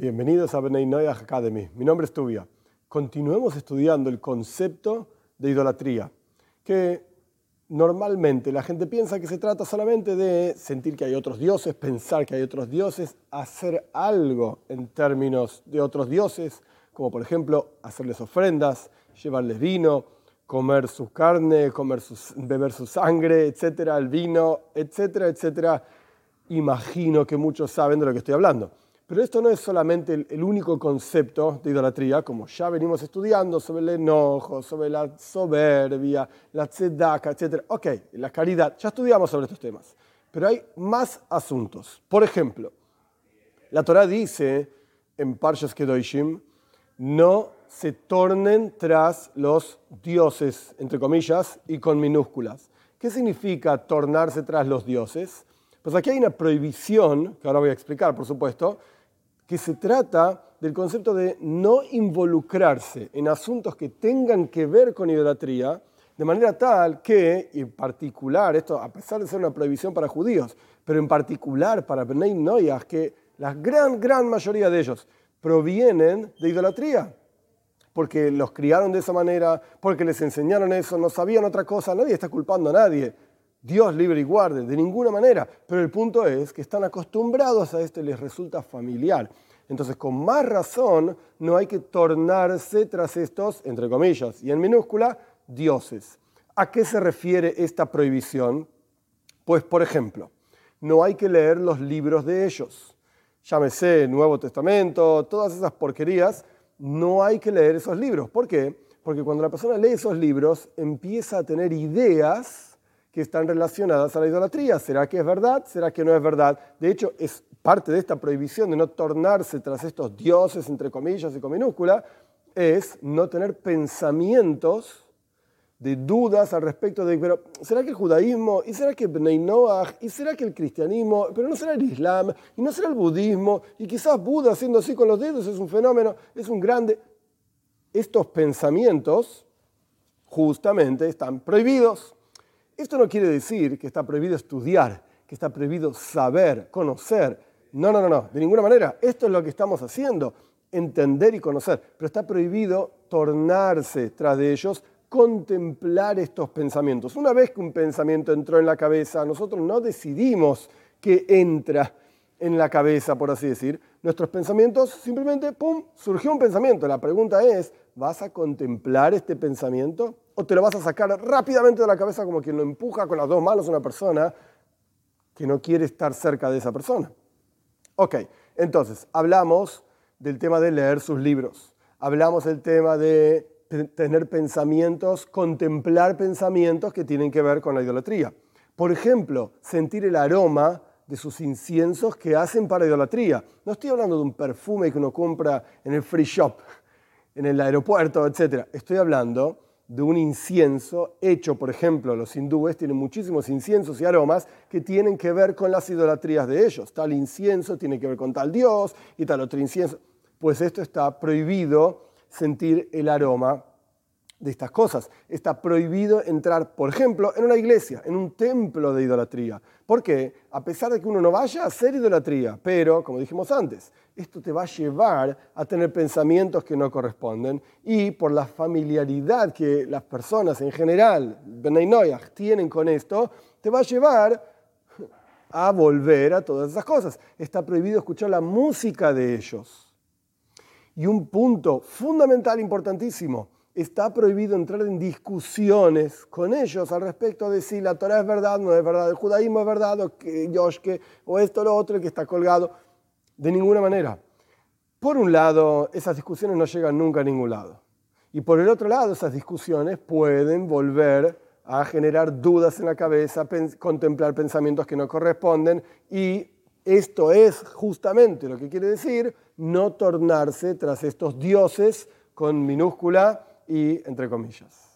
Bienvenidos a Benay Noyah Academy. Mi nombre es Tubia. Continuemos estudiando el concepto de idolatría, que normalmente la gente piensa que se trata solamente de sentir que hay otros dioses, pensar que hay otros dioses, hacer algo en términos de otros dioses, como por ejemplo hacerles ofrendas, llevarles vino, comer su carne, comer beber su sangre, etcétera, el vino, etcétera, etcétera. Imagino que muchos saben de lo que estoy hablando. Pero esto no es solamente el, único concepto de idolatría, como ya venimos estudiando sobre el enojo, sobre la soberbia, la tzedaka, etc. Ok, la caridad, ya estudiamos sobre estos temas. Pero hay más asuntos. Por ejemplo, la Torah dice en Parshas Kedoshim, no se tornen tras los dioses, entre comillas, y con minúsculas. ¿Qué significa tornarse tras los dioses? Pues aquí hay una prohibición, que ahora voy a explicar, por supuesto, que se trata del concepto de no involucrarse en asuntos que tengan que ver con idolatría, de manera tal que, en particular, esto a pesar de ser una prohibición para judíos, pero en particular para Bnei Noyah, que la gran, gran mayoría de ellos provienen de idolatría, porque los criaron de esa manera, porque les enseñaron eso, no sabían otra cosa, nadie está culpando a nadie. Dios libre y guarde, de ninguna manera. Pero el punto es que están acostumbrados a esto y les resulta familiar. Entonces, con más razón, no hay que tornarse tras estos, entre comillas, y en minúscula, dioses. ¿A qué se refiere esta prohibición? Pues, por ejemplo, no hay que leer los libros de ellos. Llámese Nuevo Testamento, todas esas porquerías, no hay que leer esos libros. ¿Por qué? Porque cuando la persona lee esos libros, empieza a tener ideas que están relacionadas a la idolatría. ¿Será que es verdad? ¿Será que no es verdad? De hecho, es parte de esta prohibición de no tornarse tras estos dioses, entre comillas y con minúscula, es no tener pensamientos de dudas al respecto de, pero ¿será que el judaísmo? ¿Y será que Bnei Noach? ¿Y será que el cristianismo? Pero no será el islam, y no será el budismo, y quizás Buda haciendo así con los dedos es un fenómeno, es un grande... Estos pensamientos justamente están prohibidos. Esto no quiere decir que está prohibido estudiar, que está prohibido saber, conocer. No, no, no, no, de ninguna manera. Esto es lo que estamos haciendo, entender y conocer. Pero está prohibido tornarse tras de ellos, contemplar estos pensamientos. Una vez que un pensamiento entró en la cabeza, nosotros no decidimos que entra en la cabeza, por así decir. Nuestros pensamientos simplemente, ¡pum!, surgió un pensamiento. La pregunta es, ¿vas a contemplar este pensamiento? O te lo vas a sacar rápidamente de la cabeza como quien lo empuja con las dos manos a una persona que no quiere estar cerca de esa persona. Ok, entonces, hablamos del tema de leer sus libros, hablamos del tema de tener pensamientos, contemplar pensamientos que tienen que ver con la idolatría. Por ejemplo, sentir el aroma de sus inciensos que hacen para idolatría. No estoy hablando de un perfume que uno compra en el free shop, en el aeropuerto, etc. Estoy hablando de un incienso hecho, por ejemplo, los hindúes tienen muchísimos inciensos y aromas que tienen que ver con las idolatrías de ellos. Tal incienso tiene que ver con tal dios y tal otro incienso. Pues esto está prohibido sentir el aroma de estas cosas. Está prohibido entrar, por ejemplo, en una iglesia, en un templo de idolatría. ¿Por qué? A pesar de que uno no vaya a hacer idolatría, pero, como dijimos antes, esto te va a llevar a tener pensamientos que no corresponden y por la familiaridad que las personas en general, tienen con esto, te va a llevar a volver a todas esas cosas. Está prohibido escuchar la música de ellos. Y un punto fundamental, importantísimo, está prohibido entrar en discusiones con ellos al respecto de si la Torah es verdad, no es verdad, el judaísmo es verdad, o que o esto, lo otro, que está colgado. De ninguna manera. Por un lado, esas discusiones no llegan nunca a ningún lado. Y por el otro lado, esas discusiones pueden volver a generar dudas en la cabeza, contemplar pensamientos que no corresponden y esto es justamente lo que quiere decir no tornarse tras estos dioses con minúscula y entre comillas.